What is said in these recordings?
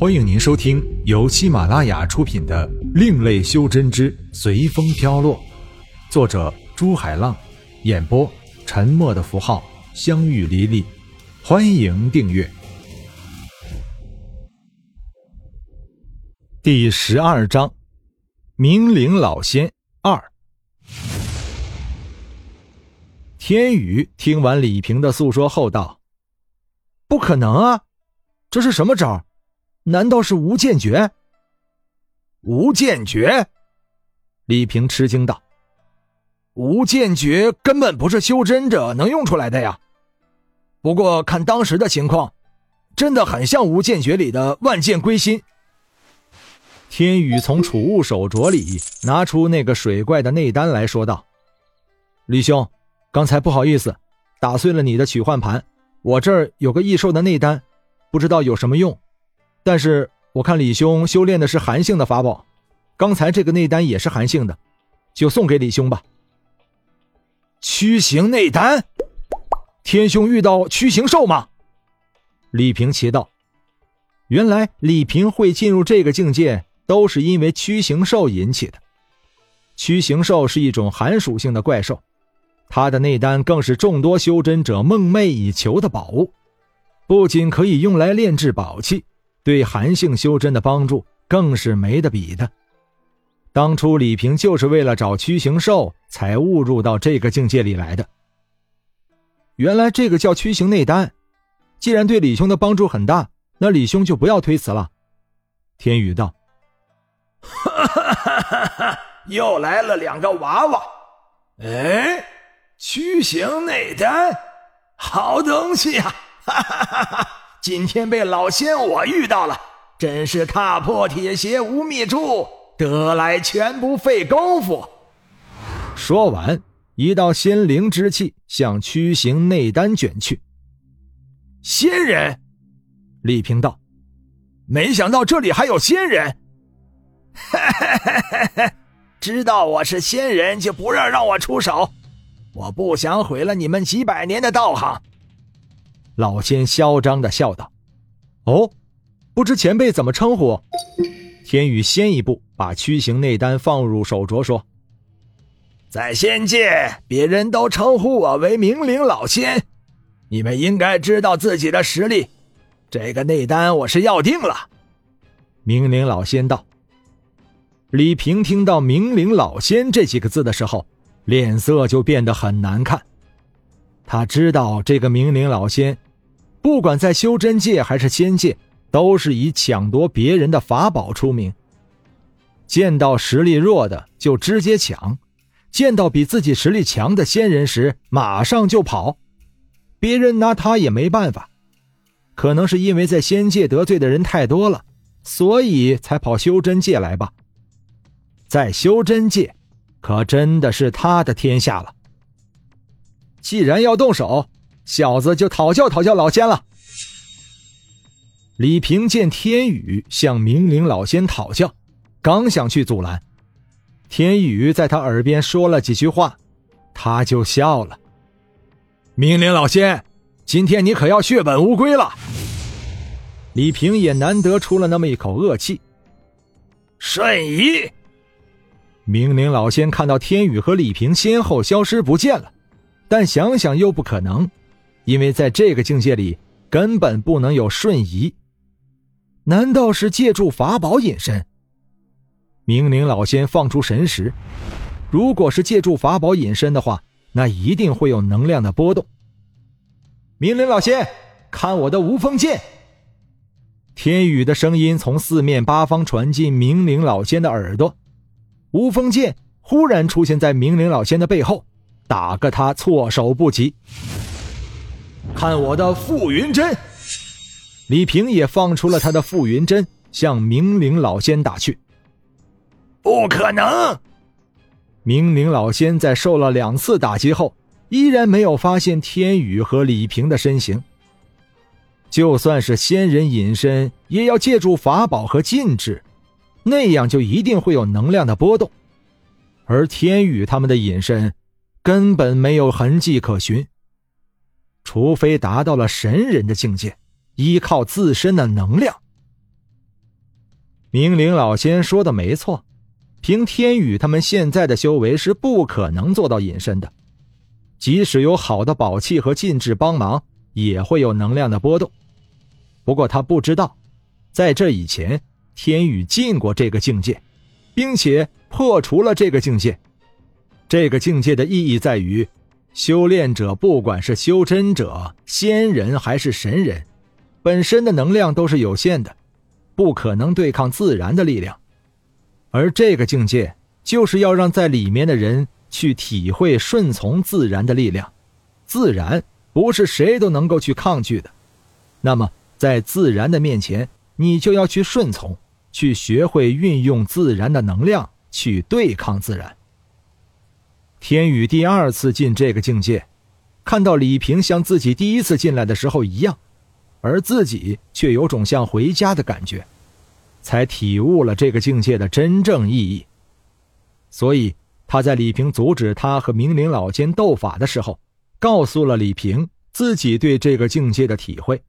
欢迎您收听由喜马拉雅出品的《另类修真之随风飘落》，作者朱海浪，演播沉默的符号、相遇离离。欢迎订阅。第十二章：明灵老仙二。天宇听完李平的诉说后道：“不可能啊，这是什么招？”难道是无间诀？无间诀！李平吃惊道：“无间诀根本不是修真者能用出来的呀。不过看当时的情况，真的很像无间诀里的万剑归心。”天宇从储物手镯里拿出那个水怪的内丹来说道：“李兄，刚才不好意思，打碎了你的取换盘。我这儿有个异兽的内丹，不知道有什么用。”但是我看李兄修炼的是寒性的法宝，刚才这个内丹也是寒性的，就送给李兄吧。驱行内丹，天兄遇到驱行兽吗？李平奇道：“原来李平会进入这个境界，都是因为驱行兽引起的。驱行兽是一种寒属性的怪兽，它的内丹更是众多修真者梦寐以求的宝物，不仅可以用来炼制宝器。”对韩信修真的帮助更是没得比的。当初李平就是为了找驱行兽才误入到这个境界里来的。原来这个叫驱行内丹，既然对李兄的帮助很大，那李兄就不要推辞了。天宇道：“！又来了两个娃娃。哎，驱行内丹，好东西啊！哈哈哈哈！”今天被老仙我遇到了，真是踏破铁鞋无觅处，得来全不费功夫。说完，一道仙灵之气向屈行内丹卷去。仙人，李平道：“没想到这里还有仙人。知道我是仙人，就不让让我出手。我不想毁了你们几百年的道行。”老仙嚣张的笑道：“哦，不知前辈怎么称呼？”天宇先一步把驱行内丹放入手镯，说：“在仙界，别人都称呼我为明灵老仙。你们应该知道自己的实力。这个内丹我是要定了。”明灵老仙道。李平听到“明灵老仙”这几个字的时候，脸色就变得很难看。他知道这个明灵老仙。不管在修真界还是仙界，都是以抢夺别人的法宝出名。见到实力弱的就直接抢，见到比自己实力强的仙人时马上就跑。别人拿他也没办法，可能是因为在仙界得罪的人太多了，所以才跑修真界来吧。在修真界，可真的是他的天下了。既然要动手。小子就讨教讨教老仙了。李平见天宇向明灵老仙讨教，刚想去阻拦，天宇在他耳边说了几句话，他就笑了。明灵老仙，今天你可要血本无归了。李平也难得出了那么一口恶气。瞬移。明灵老仙看到天宇和李平先后消失不见了，但想想又不可能。因为在这个境界里，根本不能有瞬移。难道是借助法宝隐身？明灵老仙放出神识，如果是借助法宝隐身的话，那一定会有能量的波动。明灵老仙，看我的无风剑！天宇的声音从四面八方传进明灵老仙的耳朵，无风剑忽然出现在明灵老仙的背后，打个他措手不及。看我的傅云针！李平也放出了他的傅云针，向明灵老仙打去。不可能！明灵老仙在受了两次打击后，依然没有发现天宇和李平的身形。就算是仙人隐身，也要借助法宝和禁制，那样就一定会有能量的波动。而天宇他们的隐身，根本没有痕迹可寻。除非达到了神人的境界，依靠自身的能量。明灵老仙说的没错，凭天宇他们现在的修为是不可能做到隐身的，即使有好的宝器和禁制帮忙，也会有能量的波动。不过他不知道，在这以前，天宇进过这个境界，并且破除了这个境界。这个境界的意义在于，修炼者不管是修真者、仙人还是神人，本身的能量都是有限的。不可能对抗自然的力量，而这个境界就是要让在里面的人去体会顺从自然的力量。自然不是谁都能够去抗拒的，那么在自然的面前，你就要去顺从，去学会运用自然的能量去对抗自然。天宇第二次进这个境界，看到李平像自己第一次进来的时候一样。而自己却有种像回家的感觉，才体悟了这个境界的真正意义。所以他在李平阻止他和明灵老仙斗法的时候，告诉了李平自己对这个境界的体会。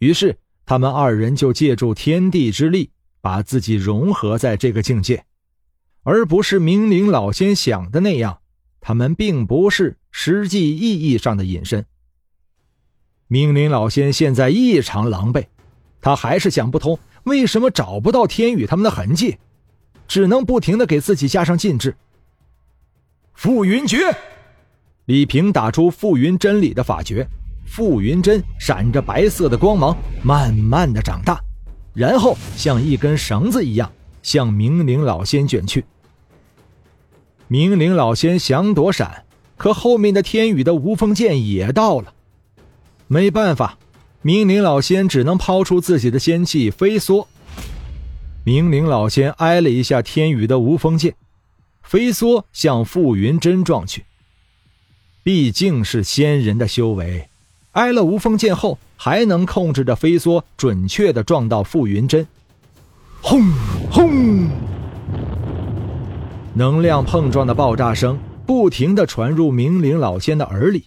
于是他们二人就借助天地之力，把自己融合在这个境界，而不是明灵老仙想的那样，他们并不是实际意义上的隐身。明灵老仙现在异常狼狈，他还是想不通为什么找不到天宇他们的痕迹，只能不停的给自己加上禁制。覆云诀，李平打出覆云真理的法诀，覆云针闪着白色的光芒，慢慢的长大，然后像一根绳子一样向明灵老仙卷去。明灵老仙想躲闪，可后面的天宇的无锋剑也到了。没办法，明灵老仙只能抛出自己的仙气飞梭。明灵老仙挨了一下天宇的无锋剑，飞梭向傅云真撞去。毕竟是仙人的修为，挨了无锋剑后还能控制着飞梭准确的撞到傅云真。轰轰！能量碰撞的爆炸声不停的传入明灵老仙的耳里，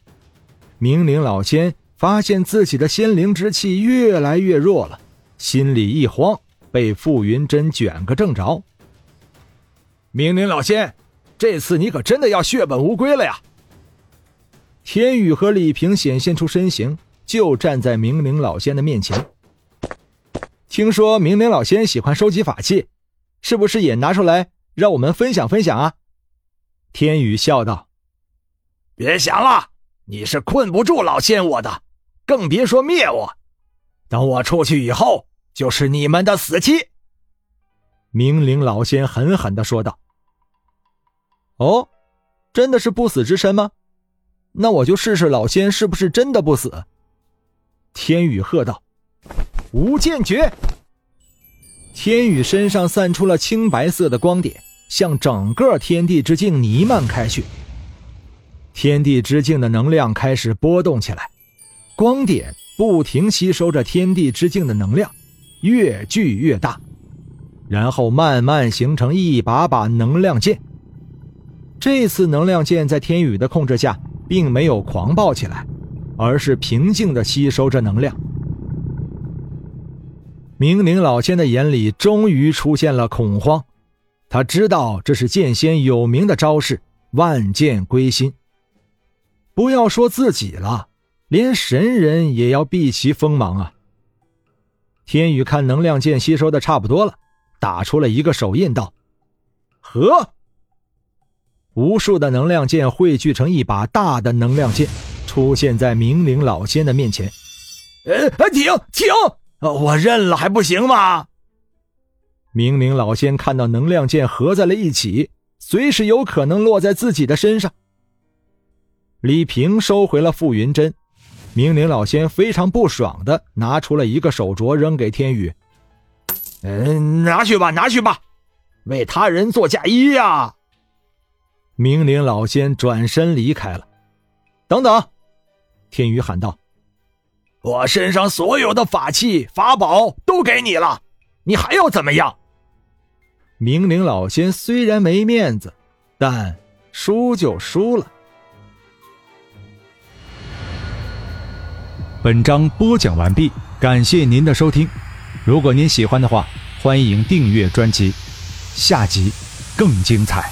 明灵老仙。发现自己的仙灵之气越来越弱了，心里一慌，被傅云真卷个正着。明灵老仙，这次你可真的要血本无归了呀！天宇和李平显现出身形，就站在明灵老仙的面前。听说明灵老仙喜欢收集法器，是不是也拿出来让我们分享分享啊？天宇笑道：“别想了，你是困不住老仙我的。”更别说灭我！等我出去以后，就是你们的死期。”明灵老仙狠狠的说道。“哦，真的是不死之身吗？那我就试试老仙是不是真的不死。”天宇喝道：“无间诀！”天宇身上散出了青白色的光点，向整个天地之境弥漫开去。天地之境的能量开始波动起来。光点不停吸收着天地之境的能量，越聚越大，然后慢慢形成一把把能量剑。这次能量剑在天宇的控制下，并没有狂暴起来，而是平静的吸收着能量。明灵老仙的眼里终于出现了恐慌，他知道这是剑仙有名的招式“万剑归心”。不要说自己了。连神人也要避其锋芒啊！天宇看能量剑吸收的差不多了，打出了一个手印，道：“和。”无数的能量剑汇聚成一把大的能量剑，出现在明灵老仙的面前。呃，停停！我认了还不行吗？明灵老仙看到能量剑合在了一起，随时有可能落在自己的身上。李平收回了傅云真。明灵老仙非常不爽的拿出了一个手镯扔给天宇，嗯，拿去吧，拿去吧，为他人做嫁衣呀！明灵老仙转身离开了。等等，天宇喊道：“我身上所有的法器法宝都给你了，你还要怎么样？”明灵老仙虽然没面子，但输就输了。本章播讲完毕，感谢您的收听。如果您喜欢的话，欢迎订阅专辑，下集更精彩。